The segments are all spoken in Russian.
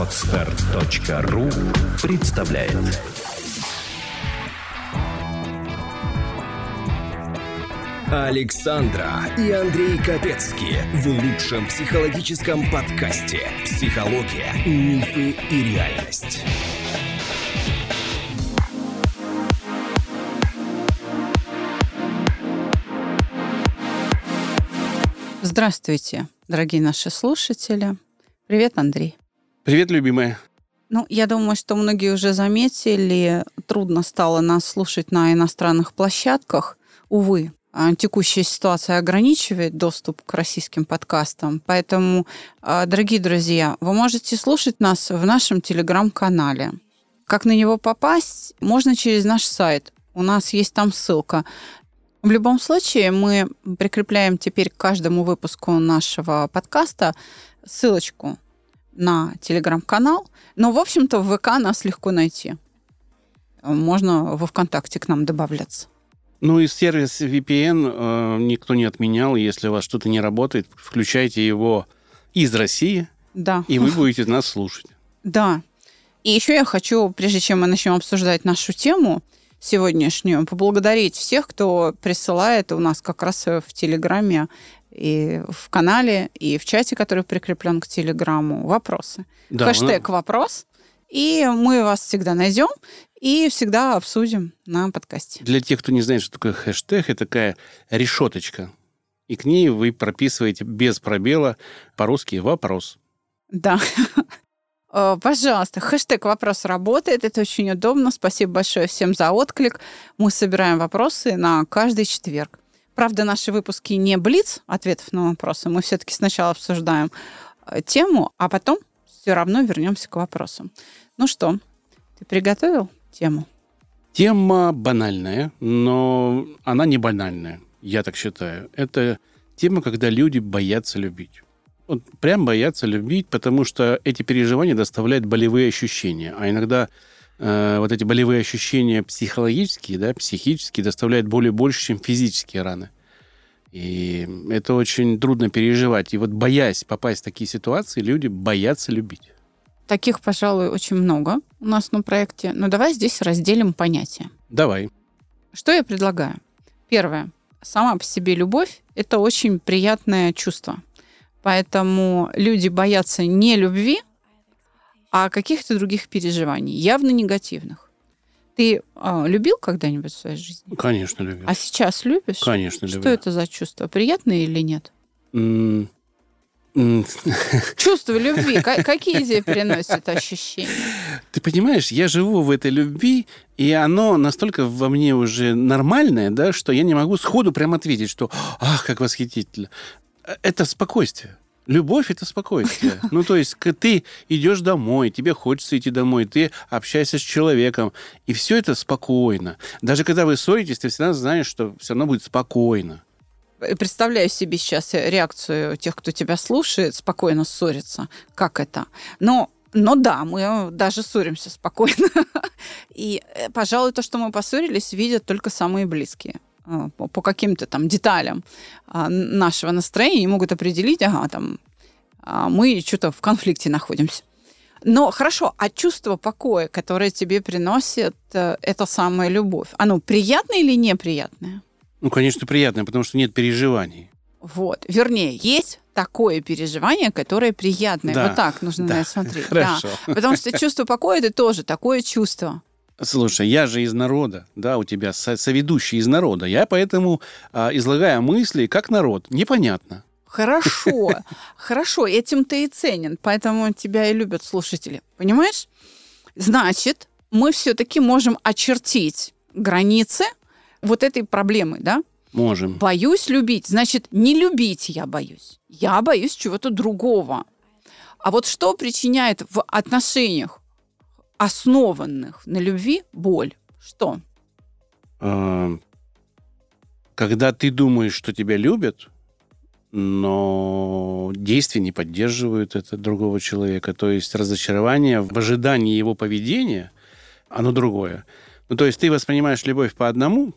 Отстар.ру представляет Александра и Андрей Капецки в лучшем психологическом подкасте «Психология, мифы и реальность». Здравствуйте, дорогие наши слушатели. Привет, Андрей. Привет, любимая. Ну, я думаю, что многие уже заметили, трудно стало нас слушать на иностранных площадках. Увы, а, текущая ситуация ограничивает доступ к российским подкастам. Поэтому, а, дорогие друзья, вы можете слушать нас в нашем телеграм-канале. Как на него попасть? Можно через наш сайт. У нас есть там ссылка. В любом случае, мы прикрепляем теперь к каждому выпуску нашего подкаста ссылочку на телеграм-канал. Но, в общем-то, в ВК нас легко найти. Можно во ВКонтакте к нам добавляться. Ну и сервис VPN э, никто не отменял. Если у вас что-то не работает, включайте его из России, да. и вы будете нас слушать. Да. И еще я хочу, прежде чем мы начнем обсуждать нашу тему сегодняшнюю, поблагодарить всех, кто присылает у нас как раз в Телеграме и в канале, и в чате, который прикреплен к Телеграму, вопросы. Да, Хэштег она... «Вопрос». И мы вас всегда найдем и всегда обсудим на подкасте. Для тех, кто не знает, что такое хэштег, это такая решеточка. И к ней вы прописываете без пробела по-русски «вопрос». Да. Э, пожалуйста, хэштег «Вопрос» работает, это очень удобно. Спасибо большое всем за отклик. Мы собираем вопросы на каждый четверг. Правда, наши выпуски не блиц ответов на вопросы. Мы все-таки сначала обсуждаем э, тему, а потом все равно вернемся к вопросам. Ну что, ты приготовил тему? Тема банальная, но она не банальная, я так считаю. Это тема, когда люди боятся любить. Вот прям боятся любить, потому что эти переживания доставляют болевые ощущения. А иногда э, вот эти болевые ощущения психологические, да, психические, доставляют более больше, чем физические раны. И это очень трудно переживать. И вот боясь попасть в такие ситуации, люди боятся любить. Таких, пожалуй, очень много у нас на проекте. Но давай здесь разделим понятия. Давай. Что я предлагаю? Первое. Сама по себе любовь – это очень приятное чувство. Поэтому люди боятся не любви, а каких-то других переживаний, явно негативных. Ты э, любил когда-нибудь в своей жизни? Конечно, любил. А сейчас любишь? Конечно, любил. Что это за чувство? Приятное или нет? Mm, Чувство любви, какие тебе приносят ощущения? Ты понимаешь, я живу в этой любви, и оно настолько во мне уже нормальное, да, что я не могу сходу прям ответить, что «ах, как восхитительно». Это спокойствие. Любовь – это спокойствие. Ну, то есть ты идешь домой, тебе хочется идти домой, ты общаешься с человеком, и все это спокойно. Даже когда вы ссоритесь, ты всегда знаешь, что все равно будет спокойно представляю себе сейчас реакцию тех, кто тебя слушает, спокойно ссориться. Как это? Но но да, мы даже ссоримся спокойно. И, э, пожалуй, то, что мы поссорились, видят только самые близкие э, по каким-то там деталям а, нашего настроения и могут определить, ага, там, а, мы что-то в конфликте находимся. Но хорошо, а чувство покоя, которое тебе приносит э, эта самая любовь, оно приятное или неприятное? Ну, конечно, приятное, потому что нет переживаний. Вот. Вернее, есть такое переживание, которое приятное. Да, вот так нужно да, на это смотреть. Хорошо. Да. Потому что чувство покоя это тоже такое чувство. Слушай, я же из народа, да, у тебя со соведущий из народа. Я поэтому а, излагаю мысли как народ. Непонятно. Хорошо, хорошо, этим ты и ценен, поэтому тебя и любят слушатели. Понимаешь? Значит, мы все-таки можем очертить границы вот этой проблемы, да? Можем. Боюсь любить. Значит, не любить я боюсь. Я боюсь чего-то другого. А вот что причиняет в отношениях, основанных на любви, боль? Что? А, когда ты думаешь, что тебя любят, но действия не поддерживают это другого человека. То есть разочарование в ожидании его поведения, оно другое. Ну, то есть ты воспринимаешь любовь по одному,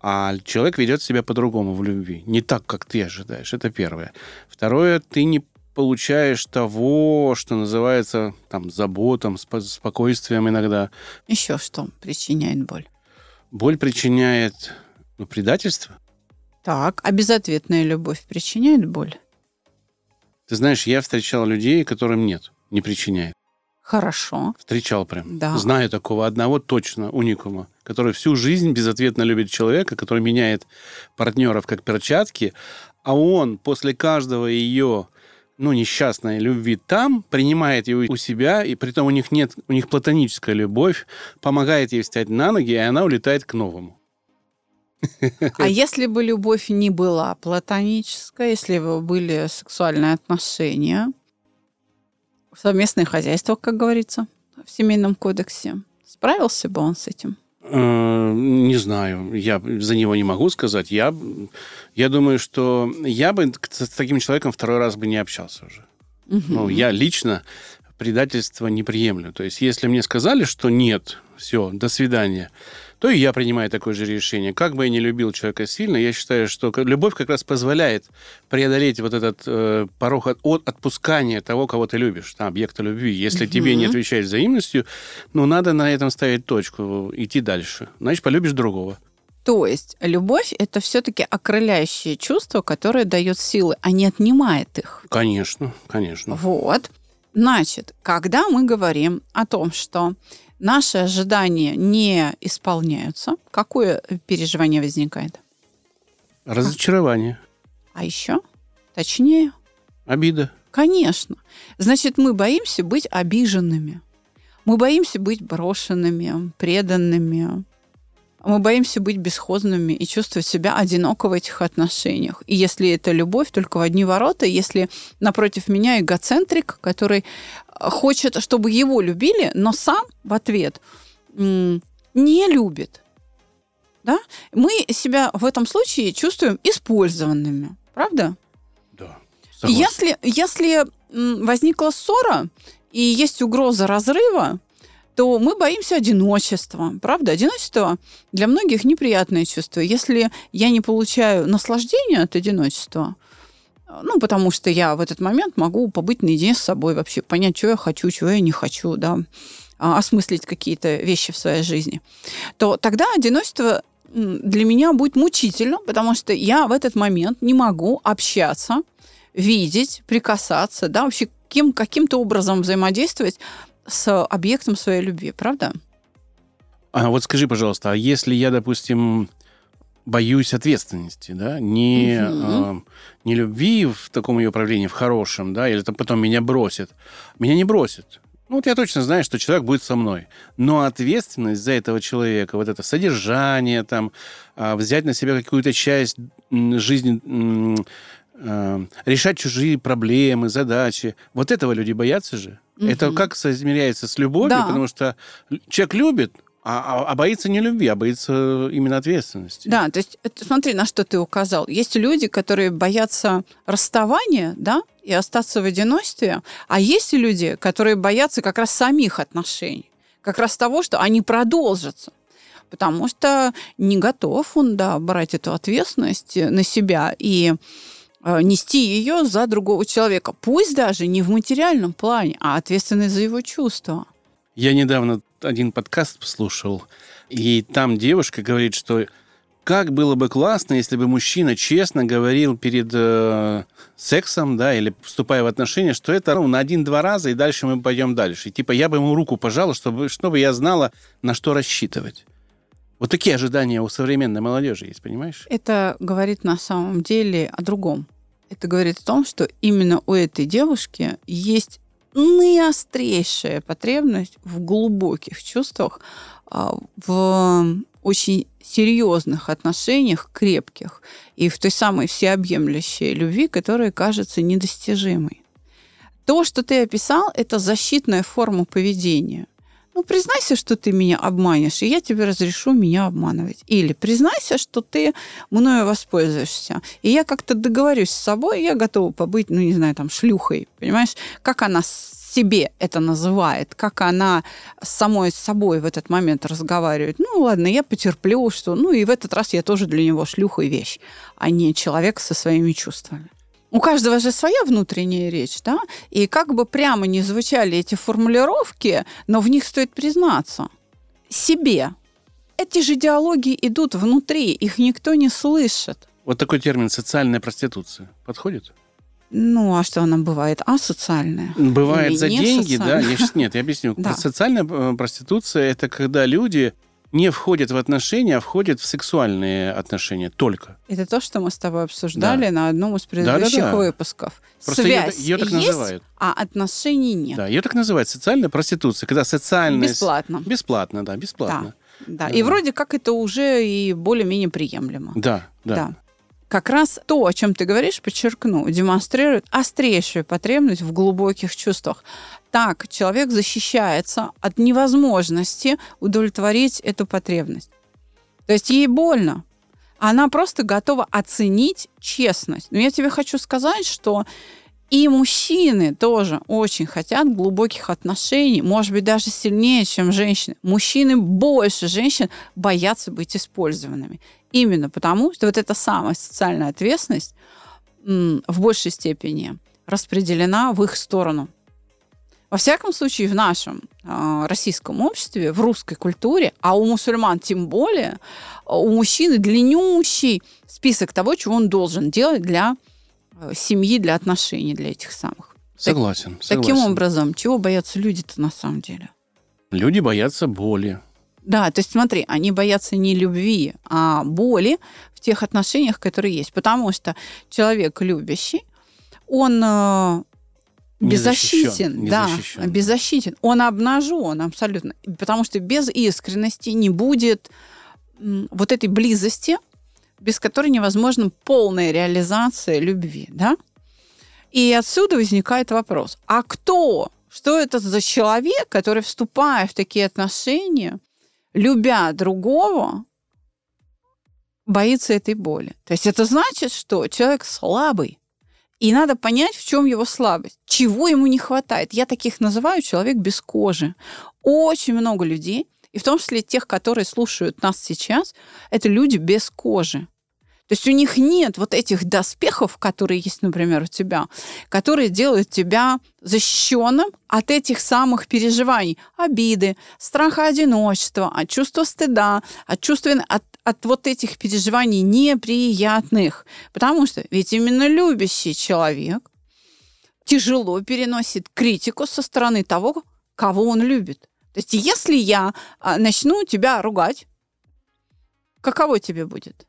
а человек ведет себя по-другому в любви. Не так, как ты ожидаешь. Это первое. Второе, ты не получаешь того, что называется там заботом, спо- спокойствием иногда. Еще что причиняет боль? Боль причиняет ну, предательство. Так, а безответная любовь причиняет боль? Ты знаешь, я встречал людей, которым нет, не причиняет. Хорошо. Встречал прям. Да. Знаю такого одного точно, уникума, который всю жизнь безответно любит человека, который меняет партнеров как перчатки, а он после каждого ее ну, несчастной любви там, принимает ее у себя, и при том у них нет, у них платоническая любовь, помогает ей встать на ноги, и она улетает к новому. А если бы любовь не была платоническая, если бы были сексуальные отношения, совместное хозяйство, как говорится, в семейном кодексе, справился бы он с этим? Э, Не знаю, я за него не могу сказать. Я, я думаю, что я бы с таким человеком второй раз бы не общался уже. Ну, я лично предательство не приемлю. То есть, если мне сказали, что нет, все, до свидания, то и я принимаю такое же решение. Как бы я не любил человека сильно, я считаю, что любовь как раз позволяет преодолеть вот этот э, порог от, от отпускания того, кого ты любишь, да, объекта любви. Если тебе не отвечаешь взаимностью, ну, надо на этом ставить точку, идти дальше. Значит, полюбишь другого. То есть любовь – это все-таки окрыляющее чувство, которое дает силы, а не отнимает их. Конечно, конечно. Вот. Значит, когда мы говорим о том, что наши ожидания не исполняются, какое переживание возникает? Разочарование, А еще, точнее, обида. Конечно. Значит, мы боимся быть обиженными. Мы боимся быть брошенными, преданными. Мы боимся быть бесхозными и чувствовать себя одиноко в этих отношениях. И если это любовь, только в одни ворота, если напротив меня эгоцентрик, который э, хочет, чтобы его любили, но сам в ответ не любит. Да? Мы себя в этом случае чувствуем использованными. Правда? Да. согласен. Если, если возникла ссора и есть угроза разрыва, то мы боимся одиночества. Правда, одиночество для многих неприятное чувство. Если я не получаю наслаждения от одиночества, ну, потому что я в этот момент могу побыть наедине с собой вообще, понять, что я хочу, чего я не хочу, да, а, осмыслить какие-то вещи в своей жизни, то тогда одиночество для меня будет мучительно, потому что я в этот момент не могу общаться, видеть, прикасаться, да, вообще каким, каким-то образом взаимодействовать с объектом своей любви, правда? А вот скажи, пожалуйста, а если я, допустим, боюсь ответственности, да, не, Мгм. э, не любви в таком ее проявлении, в хорошем, да, или там потом меня бросит. Меня не бросит. Ну, вот я точно знаю, что человек будет со мной. Но ответственность за этого человека, вот это содержание, там, а, взять на себя какую-то часть жизни, э, решать чужие проблемы, задачи, вот этого люди боятся же. Это Мгм. как соизмеряется с любовью, Да. потому что человек любит, а, а- а боится не любви, а боится именно ответственности. Да, то есть это, смотри, на что ты указал. Есть люди, которые боятся расставания, да, и остаться в одиночестве, а есть и люди, которые боятся как раз самих отношений, как раз того, что они продолжатся. Потому что не готов он, да, брать эту ответственность на себя и э, нести ее за другого человека. Пусть даже не в материальном плане, а ответственность за его чувства. Я недавно один подкаст слушал, и там девушка говорит, что как было бы классно, если бы мужчина честно говорил перед э, сексом, да, или вступая в отношения, что это ну, на один-два раза, и дальше мы пойдем дальше. И, типа, я бы ему руку пожал, чтобы, чтобы я знала, на что рассчитывать. Вот такие ожидания у современной молодежи есть, понимаешь? Это говорит на самом деле о другом. Это говорит о том, что именно у этой девушки есть наиострейшая потребность в глубоких чувствах, а, в очень серьезных отношениях, крепких, и в той самой всеобъемлющей любви, которая кажется недостижимой. То, что ты описал, это защитная форма поведения. Ну, признайся, что ты меня обманешь, и я тебе разрешу меня обманывать. Или признайся, что ты мною воспользуешься, и я как-то договорюсь с собой, я готова побыть, ну, не знаю, там, шлюхой, понимаешь? Как она себе это называет, как она самой с собой в этот момент разговаривает. Ну, ладно, я потерплю, что... Ну, и в этот раз я тоже для него шлюха и вещь, а не человек со своими чувствами. У каждого же своя внутренняя речь, да? И как бы прямо не звучали эти формулировки, но в них стоит признаться. Себе. Эти же диалоги идут внутри, их никто не слышит. Вот такой термин «социальная проституция» подходит? Ну, а что она бывает? Асоциальная? Бывает Или за деньги, да? социальная? Я сейчас, нет, я объясню. Да. Социальная э, проституция – это когда люди не входят в отношения, а входят в сексуальные отношения только. Это то, что мы с тобой обсуждали на одном из предыдущих Да-да-да. выпусков. Просто Связь её так есть, называют. а отношений нет. Да, ее так называют социальная проституция, когда социальная... Бесплатно. Бесплатно, да, бесплатно. Да. И вроде как это уже и более-менее приемлемо. Да, да. Да. Как раз то, о чем ты говоришь, подчеркну, демонстрирует острейшую потребность в глубоких чувствах. Так человек защищается от невозможности удовлетворить эту потребность. То есть ей больно. Она просто готова оценить честность. Но я тебе хочу сказать, что и мужчины тоже очень хотят глубоких отношений, может быть, даже сильнее, чем женщины. Мужчины больше женщин боятся быть использованными. Именно потому, что вот эта самая социальная ответственность в большей степени распределена в их сторону. Во всяком случае, в нашем э, российском обществе, в русской культуре, а у мусульман тем более, э, у мужчины длиннющий список того, чего он должен делать для семьи, для отношений, для этих самых. Согласен, согласен. Таким образом, чего боятся люди-то на самом деле? Люди боятся боли. Да, то есть смотри, они боятся не любви, а боли в тех отношениях, которые есть. Потому что человек любящий, он э, беззащитен, не да, беззащитен. Он обнажен абсолютно, потому что без искренности не будет вот этой близости, без которой невозможна полная реализация любви, да? И отсюда возникает вопрос: а кто? Что это за человек, который, вступая в такие отношения, любя другого, боится этой боли? То есть это значит, что человек слабый. И надо понять, в чем его слабость, чего ему не хватает. Я таких называю человек без кожи. Очень много людей, и в том числе тех, которые слушают нас сейчас, это люди без кожи. То есть у них нет вот этих доспехов, которые есть, например, у тебя, которые делают тебя защищенным от этих самых переживаний, обиды, страха одиночества, от чувства стыда, от чувства от, от вот этих переживаний неприятных. Потому что ведь именно любящий человек тяжело переносит критику со стороны того, кого он любит. То есть если я а, начну тебя ругать, каково тебе будет?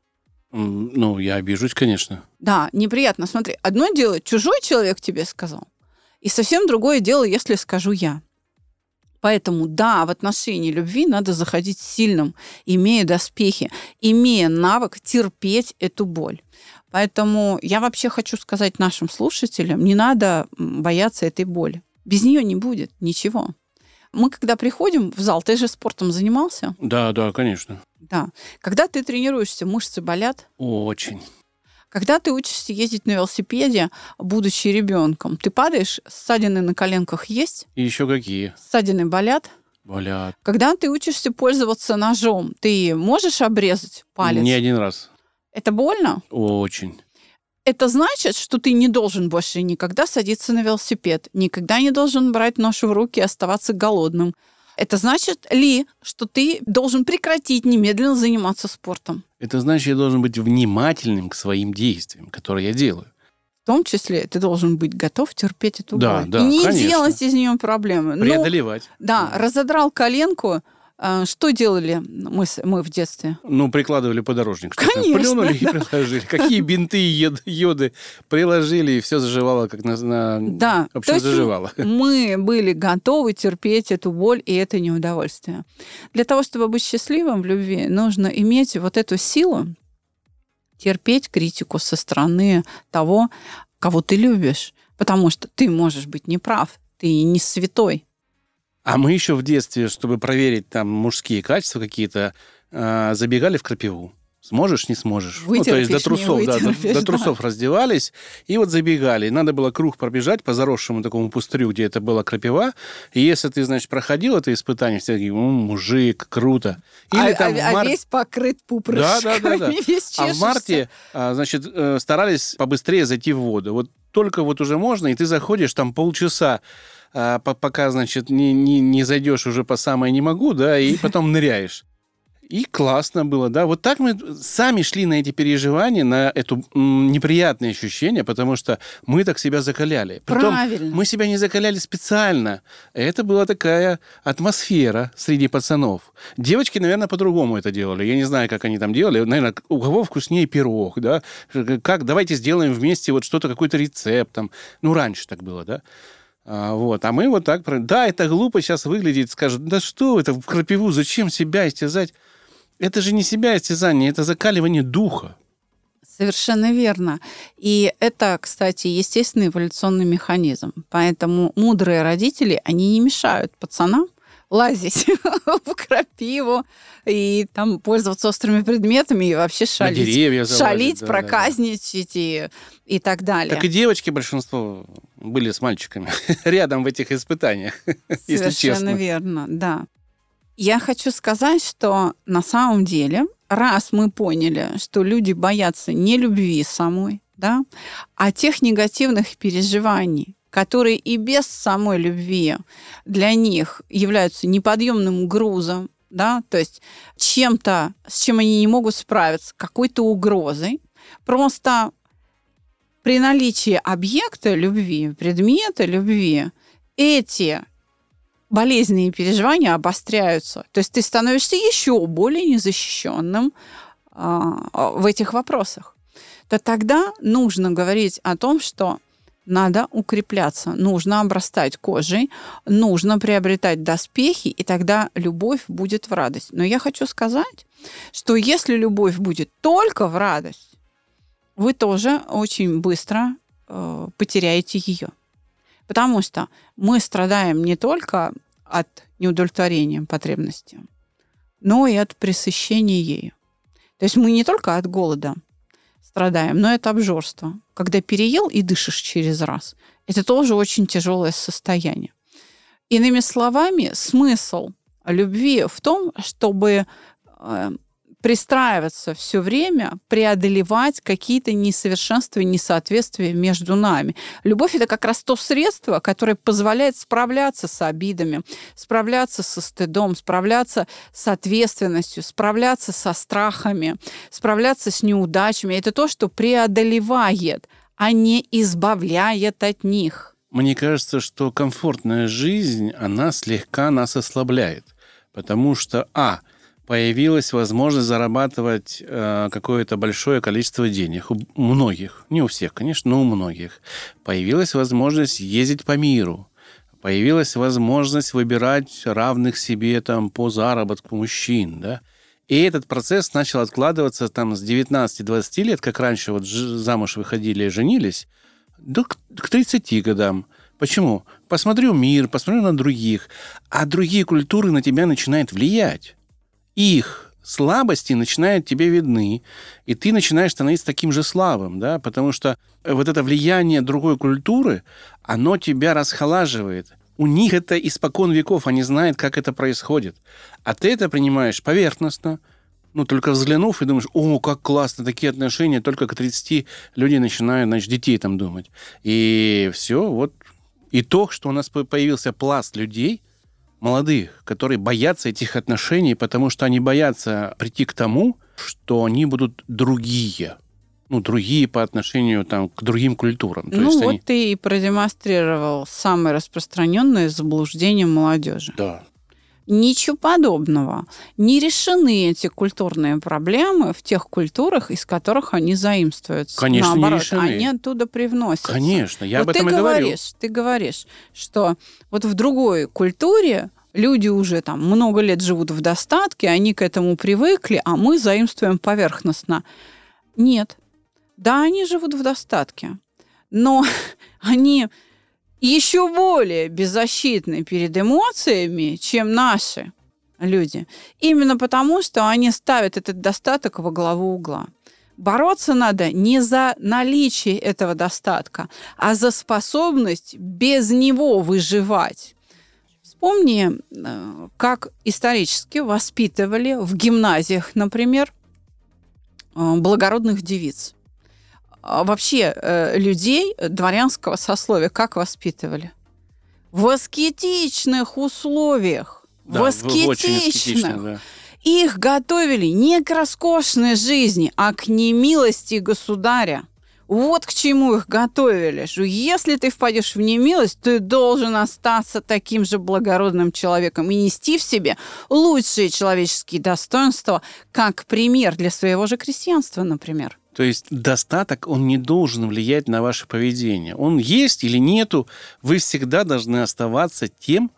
Ну, я обижусь, конечно. Да, неприятно. Смотри, одно дело, чужой человек тебе сказал, и совсем другое дело, если скажу я. Поэтому, да, в отношении любви надо заходить сильным, имея доспехи, имея навык терпеть эту боль. Поэтому я вообще хочу сказать нашим слушателям, не надо бояться этой боли. Без нее не будет ничего. Мы, когда приходим в зал, ты же спортом занимался? Да, да, конечно. Да. Когда ты тренируешься, мышцы болят, Очень. Когда ты учишься ездить на велосипеде, будучи ребенком, ты падаешь, ссадины на коленках есть, И еще какие? ссадины болят. Болят. Когда ты учишься пользоваться ножом, ты можешь обрезать палец? Не один раз. Это больно? Очень. Это значит, что ты не должен больше никогда садиться на велосипед, никогда не должен брать нож в руки и оставаться голодным. Это значит ли, что ты должен прекратить немедленно заниматься спортом? Это значит, я должен быть внимательным к своим действиям, которые я делаю. В том числе ты должен быть готов терпеть эту Да, боль. да, И не конечно. делать из нее проблемы. Ну, Преодолевать. Да, разодрал коленку. А, Что делали мы, мы в детстве? Ну, прикладывали подорожник. Конечно, Плюнули и приложили. Какие бинты и йод- йоды приложили, и все заживало, как на... на- Да, В общем, то заживало. мы были готовы терпеть эту боль и это неудовольствие. Для того, чтобы быть счастливым в любви, нужно иметь вот эту силу терпеть критику со стороны того, кого ты любишь. Потому что ты можешь быть неправ, ты не святой. А мы еще в детстве, чтобы проверить там мужские качества какие-то, а, забегали в крапиву. Сможешь, не сможешь. Вытерпишь, ну, то есть до трусов, да, до, до трусов раздевались и вот забегали. И надо было круг пробежать по заросшему такому пустырю, где это была крапива. И если ты, значит, проходил это испытание, все такие, «М, мужик, круто. Или а, там а- в а мар- весь покрыт Да, пупрышками, да, да, да. весь А в марте, а, значит, э, старались побыстрее зайти в воду. Вот только вот уже можно, и ты заходишь там полчаса, а, по- пока, значит, не, не, не зайдешь уже по самое не могу, да, и потом ныряешь. И классно было, да. Вот так мы сами шли на эти переживания, на это неприятные ощущения, потому что мы так себя закаляли. Притом Правильно. мы себя не закаляли специально. Это была такая атмосфера среди пацанов. Девочки, наверное, по-другому это делали. Я не знаю, как они там делали. Наверное, у кого вкуснее пирог, да? Как, давайте сделаем вместе вот что-то, какой-то рецепт там. Ну, раньше так было, да? А, вот. А мы вот так... Да, это глупо сейчас выглядит. Скажут, да что это в крапиву, зачем себя истязать? Это же не себя истязание, это закаливание духа. Совершенно верно. И это, кстати, естественный эволюционный механизм. Поэтому мудрые родители, они не мешают пацанам лазить в крапиву и там пользоваться острыми предметами и вообще шалить. деревья залазить, шалить, да, да, да. проказничать и, и так далее. Так и девочки большинство были с мальчиками рядом в этих испытаниях, если Совершенно честно. верно, да. Я хочу сказать, что на самом деле, раз мы поняли, что люди боятся не любви самой, да, а тех негативных переживаний, которые и без самой любви для них являются неподъемным грузом, да, то есть чем-то, с чем они не могут справиться, какой-то угрозой, просто при наличии объекта любви, предмета любви, эти болезненные переживания обостряются. То есть ты становишься еще более незащищенным а, в этих вопросах. То тогда нужно говорить о том, что надо укрепляться, нужно обрастать кожей, нужно приобретать доспехи, и тогда любовь будет в радость. Но я хочу сказать, что если любовь будет только в радость, вы тоже очень быстро э, потеряете ее. Потому что мы страдаем не только от неудовлетворения потребности, но и от пресыщения ею. То есть мы не только от голода страдаем, но и от обжорства. Когда переел и дышишь через раз, это тоже очень тяжелое состояние. Иными словами, смысл любви в том, чтобы э, пристраиваться все время, преодолевать какие-то несовершенства и несоответствия между нами. Любовь это как раз то средство, которое позволяет справляться с обидами, справляться со стыдом, справляться с ответственностью, справляться со страхами, справляться с неудачами. Это то, что преодолевает, а не избавляет от них. Мне кажется, что комфортная жизнь, она слегка нас ослабляет. Потому что, а, появилась возможность зарабатывать э, какое-то большое количество денег. У многих, не у всех, конечно, но у многих. Появилась возможность ездить по миру. Появилась возможность выбирать равных себе там, по заработку мужчин. Да? И этот процесс начал откладываться там, с 19-20 лет, как раньше вот замуж выходили и женились, до к 30 годам. Почему? Посмотрю мир, посмотрю на других, а другие культуры на тебя начинают влиять их слабости начинают тебе видны, и ты начинаешь становиться таким же слабым, да, потому что вот это влияние другой культуры, оно тебя расхолаживает. У них это испокон веков, они знают, как это происходит. А ты это принимаешь поверхностно, ну, только взглянув и думаешь, о, как классно, такие отношения, только к 30 люди начинают, значит, детей там думать. И все, вот итог, что у нас по- появился пласт людей, молодых, которые боятся этих отношений, потому что они боятся прийти к тому, что они будут другие. Ну, другие по отношению там, к другим культурам. То ну вот они... ты и продемонстрировал самое распространенное заблуждение молодежи. Да. Ничего подобного. Не решены эти культурные проблемы в тех культурах, из которых они заимствуются. Конечно, не Наоборот, решены. они оттуда привносятся. Конечно, я вот об этом ты и говорю. ты говоришь, что вот в другой культуре люди уже там много лет живут в достатке, они к этому привыкли, а мы заимствуем поверхностно. Нет. Да, они живут в достатке, но они еще более беззащитны перед эмоциями, чем наши люди. Именно потому, что они ставят этот достаток во главу угла. Бороться надо не за наличие этого достатка, а за способность без него выживать. Вспомни, э, как исторически воспитывали в гимназиях, например, э, благородных девиц. А вообще э, людей дворянского сословия как воспитывали? В аскетичных условиях. Да, в аскетичных. да. Их готовили не к роскошной жизни, а к немилости государя. Вот к чему их готовили. Что если ты впадешь в немилость, ты должен остаться таким же благородным человеком и нести в себе лучшие человеческие достоинства, как пример для своего же крестьянства, например. То есть достаток, он не должен влиять на ваше поведение. Он есть или нету, вы всегда должны оставаться тем,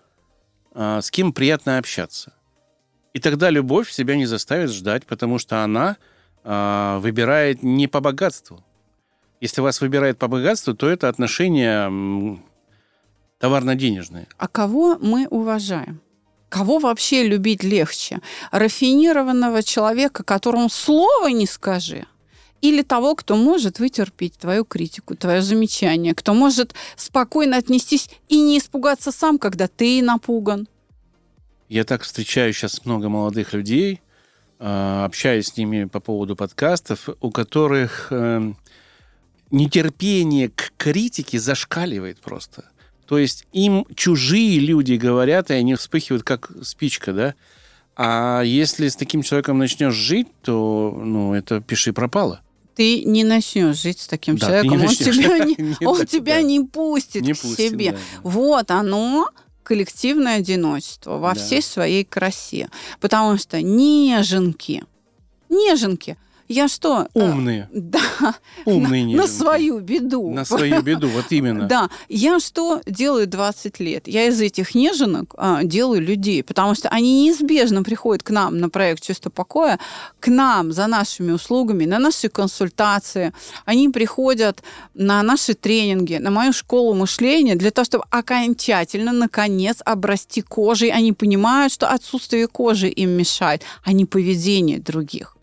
а, с кем приятно общаться. И тогда любовь себя не заставит ждать, потому что она а, выбирает не по богатству. Если вас выбирает по богатству, то это отношения товарно-денежные. А кого мы уважаем? Кого вообще любить легче? Рафинированного человека, которому слова не скажи, или того, кто может вытерпеть твою критику, твое замечание, кто может спокойно отнестись и не испугаться сам, когда ты напуган. Я так встречаю сейчас много молодых людей, а, общаюсь с ними по поводу подкастов, у которых эм, нетерпение к критике зашкаливает просто. То есть им чужие люди говорят, и они вспыхивают, как спичка, да? А если с таким человеком начнешь жить, то, ну, это пиши пропало. Ты не начнешь жить с таким Да, человеком, он тебя не, он да. тебя не пустит Не к пустит, себе. да, да. Вот оно коллективное одиночество во Да. всей своей красе. Потому что неженки, неженки, я что? э, Умные, Да, умные на, на свою беду. На свою беду, вот именно. Да, я что делаю 20 лет? Я из этих неженок а, делаю людей, потому что они неизбежно приходят к нам на проект «Чувство покоя», к нам за нашими услугами, на наши консультации. Они приходят на наши тренинги, на мою школу мышления для того, чтобы окончательно, наконец, обрасти кожей. Они понимают, что отсутствие кожи им мешает, а не поведение других.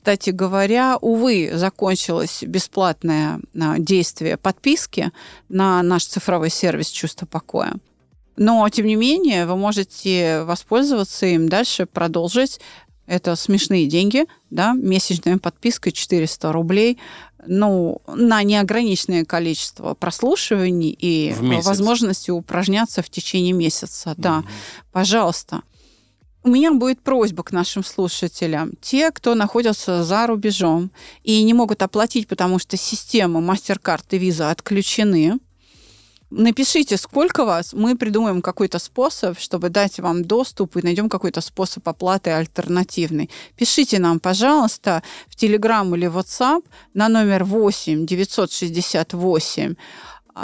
Кстати говоря, увы, закончилось бесплатное а, действие подписки на наш цифровой сервис «Чувство покоя». Но, тем не менее, вы можете воспользоваться им дальше, продолжить. Это смешные деньги, да, месячная подписка 400 рублей, ну, на неограниченное количество прослушиваний и возможности упражняться в течение месяца. Да, пожалуйста. У меня будет просьба к нашим слушателям. Те, кто находится за рубежом и не могут оплатить, потому что системы MasterCard и Visa отключены, напишите, сколько вас, мы придумаем какой-то способ, чтобы дать вам доступ и найдем какой-то способ оплаты альтернативный. Пишите нам, пожалуйста, в Telegram или WhatsApp на номер 8 968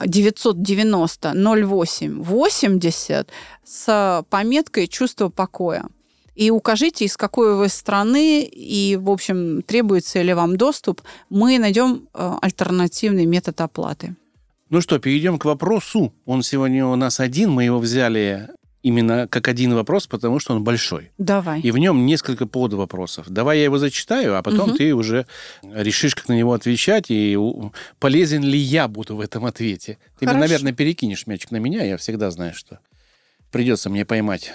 990 08 80 с пометкой «Чувство покоя». И укажите, из какой вы страны, и, в общем, требуется ли вам доступ. Мы найдем э, альтернативный метод оплаты. Ну что, перейдем к вопросу. Он сегодня у нас один, мы его взяли именно как один вопрос, потому что он большой. Давай. И в нем несколько подвопросов. Давай я его зачитаю, а потом Мгм. ты уже решишь, как на него отвечать, и полезен ли я буду в этом ответе. Ты, Хорошо. наверное, перекинешь мячик на меня, я всегда знаю, что придется мне поймать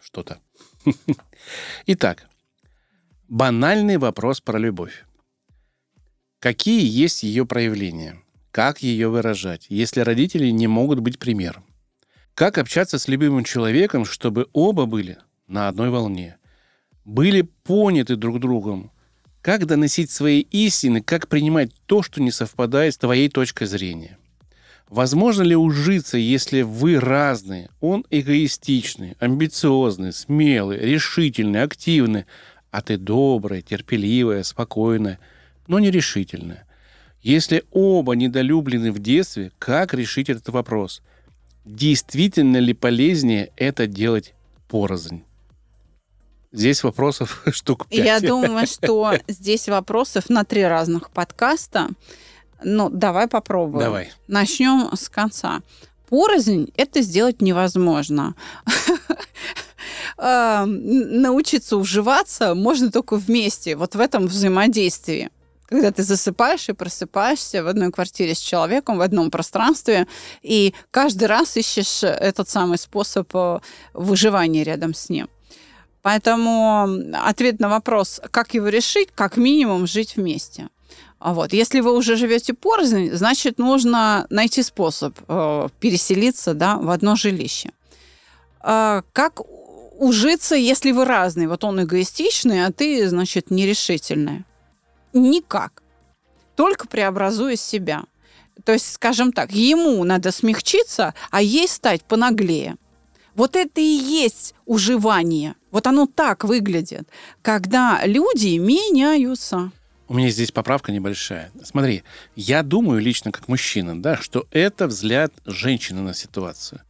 что-то. Итак, банальный вопрос про любовь. Какие есть ее проявления? Как ее выражать, если родители не могут быть примером? Как общаться с любимым человеком, чтобы оба были на одной волне? Были поняты друг другом? Как доносить свои истины, как принимать то, что не совпадает с твоей точкой зрения? Возможно ли ужиться, если вы разные? Он эгоистичный, амбициозный, смелый, решительный, активный, а ты добрая, терпеливая, спокойная, но нерешительная. Если оба недолюблены в детстве, как решить этот вопрос? Действительно ли полезнее это делать порознь? Здесь вопросов штук пять. Я думаю, что здесь вопросов на три разных подкаста. Ну, давай попробуем. Давай. Начнем с конца. Порознь это сделать невозможно. э, научиться уживаться можно только вместе, вот в этом взаимодействии когда ты засыпаешь и просыпаешься в одной квартире с человеком, в одном пространстве, и каждый раз ищешь этот самый способ э, выживания рядом с ним. Поэтому ответ на вопрос, как его решить, как минимум жить вместе. А вот. Если вы уже живете порознь, значит, нужно найти способ э, переселиться да, в одно жилище. Э, как ужиться, если вы разные? Вот он эгоистичный, а ты, значит, нерешительная. Никак. Только преобразуя себя. То есть, скажем так, ему надо смягчиться, а ей стать понаглее. Вот это и есть уживание. Вот оно так выглядит, когда люди меняются. У меня здесь поправка небольшая. Смотри, я думаю лично как мужчина, да, что это взгляд женщины на ситуацию.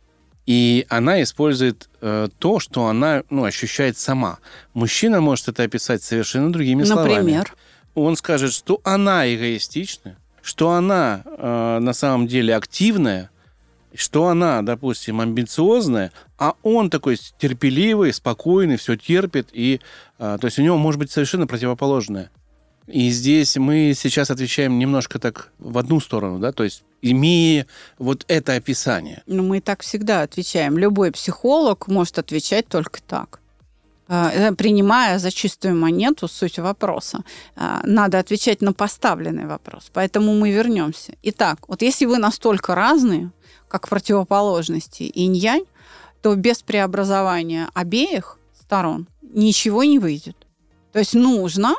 И она использует э, то, что она ну, ощущает сама. Мужчина может это описать совершенно другими словами. Например? Он скажет, что она эгоистична, что она э, на самом деле активная, что она, допустим, амбициозная, а он такой терпеливый, спокойный, все терпит, и э, то есть у него может быть совершенно противоположное. И здесь мы сейчас отвечаем немножко так в одну сторону, да, то есть имея вот это описание. Ну, мы так всегда отвечаем. Любой психолог может отвечать только так. А, э, принимая за чистую монету суть вопроса. А, надо отвечать на поставленный вопрос. Поэтому мы вернемся. Итак, вот если вы настолько разные, как противоположности инь-янь, то без преобразования обеих сторон ничего не выйдет. То есть нужно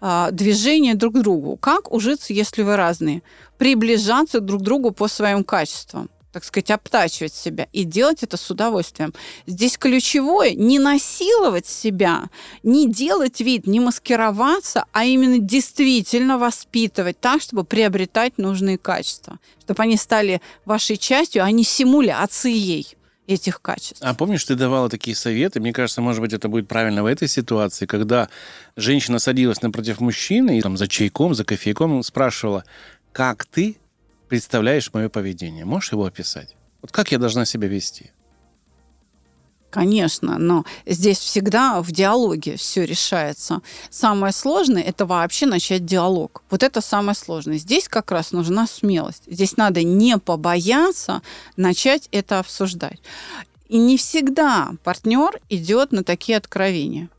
э, движение друг к другу. Как ужиться, если вы разные? Приближаться друг к другу по своим качествам так сказать, обтачивать себя и делать это с удовольствием. Здесь ключевое не насиловать себя, не делать вид, не маскироваться, а именно действительно воспитывать так, чтобы приобретать нужные качества, чтобы они стали вашей частью, а не симуляцией этих качеств. А помнишь, ты давала такие советы? Мне кажется, может быть, это будет правильно в этой ситуации, когда женщина садилась напротив мужчины и там за чайком, за кофейком спрашивала, как ты представляешь мое поведение? Можешь его описать? Вот как я должна себя вести? Конечно, но здесь всегда в диалоге все решается. Самое сложное – это вообще начать диалог. Вот это самое сложное. Здесь как раз нужна смелость. Здесь надо не побояться начать это обсуждать. И не всегда партнер идет на такие откровения.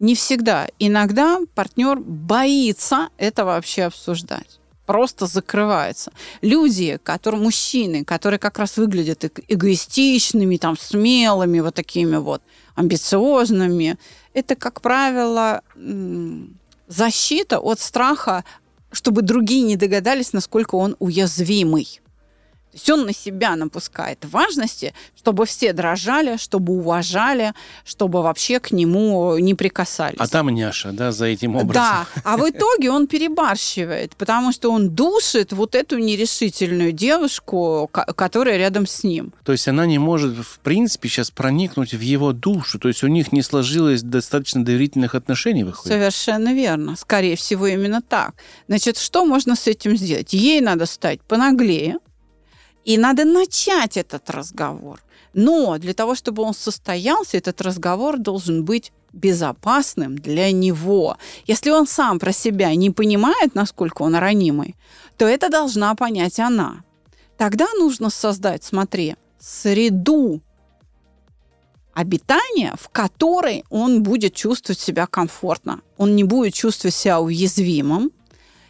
Не всегда. Иногда партнер боится это вообще обсуждать просто закрывается. Люди, которые, мужчины, которые как раз выглядят эгоистичными, там, смелыми, вот такими вот, амбициозными, это, как правило, защита от страха, чтобы другие не догадались, насколько он уязвимый. То есть он на себя напускает важности, чтобы все дрожали, чтобы уважали, чтобы вообще к нему не прикасались. А там няша, да, за этим образом. Да, а в итоге он перебарщивает, потому что он душит вот эту нерешительную девушку, которая рядом с ним. То есть она не может, в принципе, сейчас проникнуть в его душу. То есть у них не сложилось достаточно доверительных отношений, выходит. Совершенно верно. Скорее всего, именно так. Значит, что можно с этим сделать? Ей надо стать понаглее, и надо начать этот разговор. Но для того, чтобы он состоялся, этот разговор должен быть безопасным для него. Если он сам про себя не понимает, насколько он ранимый, то это должна понять она. Тогда нужно создать, смотри, среду обитания, в которой он будет чувствовать себя комфортно. Он не будет чувствовать себя уязвимым,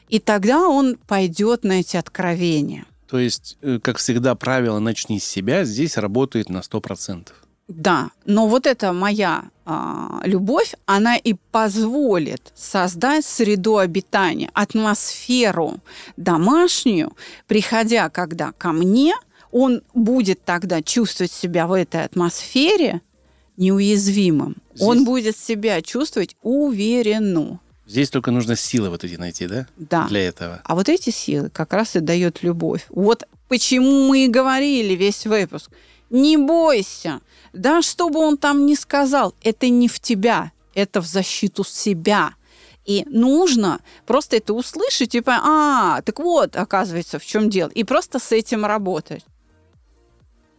и тогда он пойдет на эти откровения. То есть, э, как всегда, правило «начни с себя» здесь работает на 100%. Да, но вот эта моя а, любовь, она и позволит создать среду обитания, атмосферу домашнюю, приходя когда ко мне, он будет тогда чувствовать себя в этой атмосфере неуязвимым. Здесь... Он будет себя чувствовать уверенно. Здесь только нужно силы вот эти найти, да? Да. Для этого. А вот эти силы как раз и дает любовь. Вот почему мы и говорили весь выпуск. Не бойся. Да, что бы он там ни сказал, это не в тебя, это в защиту себя. И нужно просто это услышать и понять, а, так вот, оказывается, в чем дело. И просто с этим работать.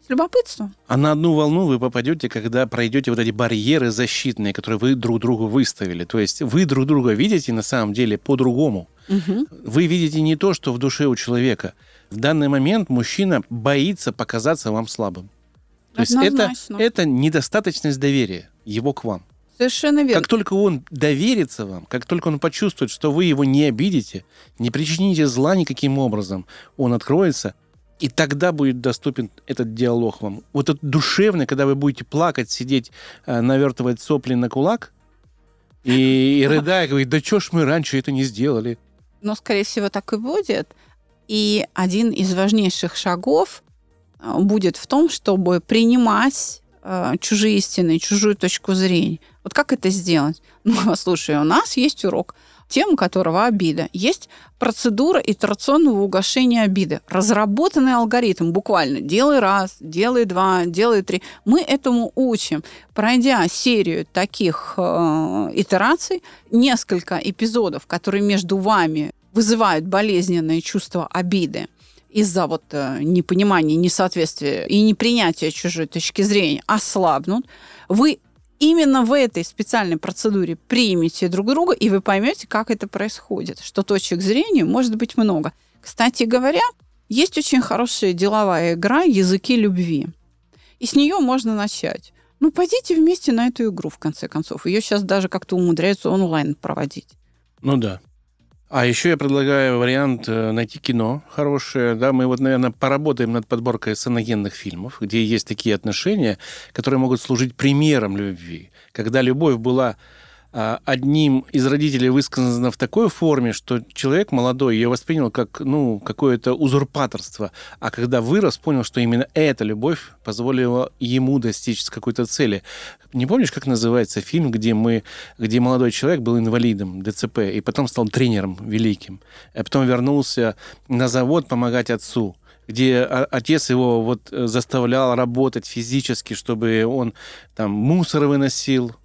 С любопытством. А на одну волну вы попадете, когда пройдете вот эти барьеры защитные, которые вы друг другу выставили. То есть вы друг друга видите на самом деле по-другому. Мгм. Вы видите не то, что в душе у человека. В данный момент мужчина боится показаться вам слабым. То есть это, это недостаточность доверия его к вам. Совершенно верно. Как только он доверится вам, как только он почувствует, что вы его не обидите, не причините зла никаким образом, он откроется, и тогда будет доступен этот диалог вам. Вот этот душевный, когда вы будете плакать, сидеть, э, навертывать сопли на кулак, и, и рыдая, говорить, да чё ж мы раньше это не сделали? но, скорее всего, так и будет. И один из важнейших шагов э, будет в том, чтобы принимать э, чужие истины, чужую точку зрения. Вот как это сделать? Ну, слушай, у нас есть урок, тема которого обида. Есть процедура итерационного угошения обиды. Разработанный алгоритм буквально. Делай раз, делай два, делай три. Мы этому учим. Пройдя серию таких э, итераций, несколько эпизодов, которые между вами вызывают болезненные чувства обиды из-за вот э, непонимания, несоответствия и непринятия чужой точки зрения ослабнут, вы именно в этой специальной процедуре примете друг друга, и вы поймете, как это происходит, что точек зрения может быть много. Кстати говоря, есть очень хорошая деловая игра «Языки любви». И с нее можно начать. Ну, пойдите вместе на эту игру, в конце концов. Ее сейчас даже как-то умудряются онлайн проводить. Ну да. А еще я предлагаю вариант э, найти кино хорошее. Да, мы вот, наверное, поработаем над подборкой саногенных фильмов, где есть такие отношения, которые могут служить примером любви. Когда любовь была одним из родителей высказана в такой форме, что человек молодой ее воспринял как ну, какое-то узурпаторство, а когда вырос, понял, что именно эта любовь позволила ему достичь какой-то цели. Не помнишь, как называется фильм, где, мы, где молодой человек был инвалидом ДЦП и потом стал тренером великим, а потом вернулся на завод помогать отцу? где отец его вот э, заставлял работать физически, чтобы он там мусор выносил,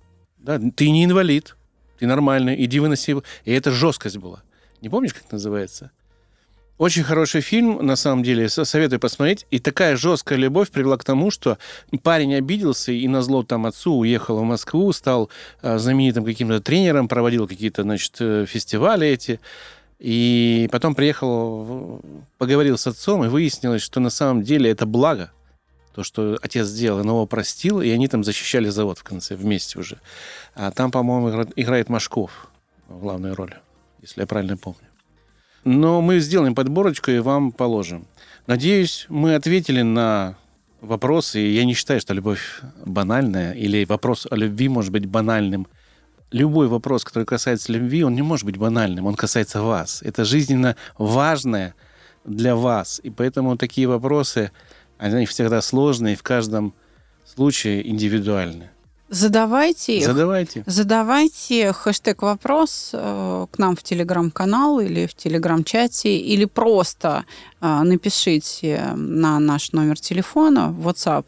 да, ты не инвалид, ты нормальный, иди выноси. его. И это жесткость была. Не помнишь, как называется? Очень хороший фильм, на самом деле, со- советую посмотреть. И такая жесткая любовь привела к тому, что парень обиделся и на зло там отцу уехал в Москву, стал э, знаменитым каким-то тренером, проводил какие-то, значит, э, фестивали эти. И потом приехал, поговорил с отцом, и выяснилось, что на самом деле это благо, то, что отец сделал, он его простил, и они там защищали завод в конце вместе уже. А там, по-моему, игра- играет Машков в главной роли, если я правильно помню. Но мы сделаем подборочку и вам положим. Надеюсь, мы ответили на вопросы. Я не считаю, что любовь банальная или вопрос о любви может быть банальным. Любой вопрос, который касается любви, он не может быть банальным, он касается вас. Это жизненно важное для вас. И поэтому такие вопросы, они всегда сложные, и в каждом случае индивидуальны. Задавайте их. Задавайте. Задавайте хэштег вопрос э, к нам в телеграм-канал или в телеграм-чате, или просто э, напишите на наш номер телефона WhatsApp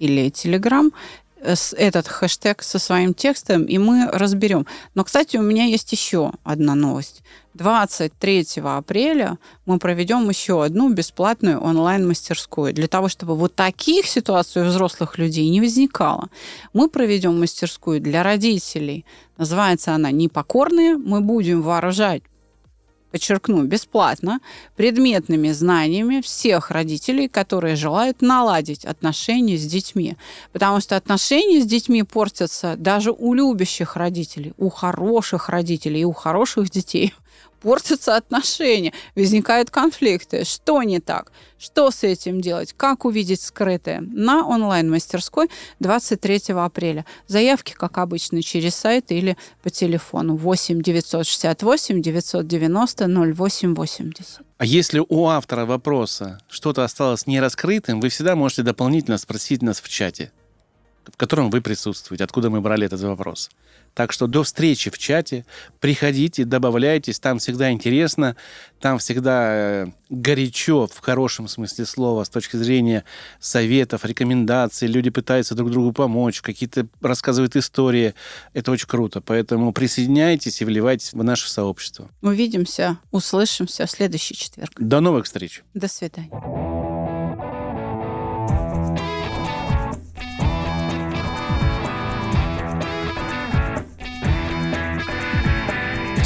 или Telegram этот хэштег со своим текстом, и мы разберем. Но, кстати, у меня есть еще одна новость. 23 апреля мы проведем еще одну бесплатную онлайн-мастерскую для того, чтобы вот таких ситуаций у взрослых людей не возникало. Мы проведем мастерскую для родителей. Называется она «Непокорные». Мы будем вооружать подчеркну, бесплатно, предметными знаниями всех родителей, которые желают наладить отношения с детьми. Потому что отношения с детьми портятся даже у любящих родителей, у хороших родителей и у хороших детей. Портятся отношения, возникают конфликты. Что не так? Что с этим делать? Как увидеть скрытое? На онлайн-мастерской 23 апреля. Заявки, как обычно, через сайт или по телефону 8 968 990 0880. А если у автора вопроса что-то осталось нераскрытым, вы всегда можете дополнительно спросить нас в чате, в котором вы присутствуете, откуда мы брали этот вопрос. Так что до встречи в чате. Приходите, добавляйтесь. Там всегда интересно. Там всегда э, горячо, в хорошем смысле слова, с точки зрения советов, рекомендаций. Люди пытаются друг другу помочь, какие-то рассказывают истории. Это очень круто. Поэтому присоединяйтесь и вливайтесь в наше сообщество. Увидимся, услышимся в следующий четверг. До новых встреч! До свидания.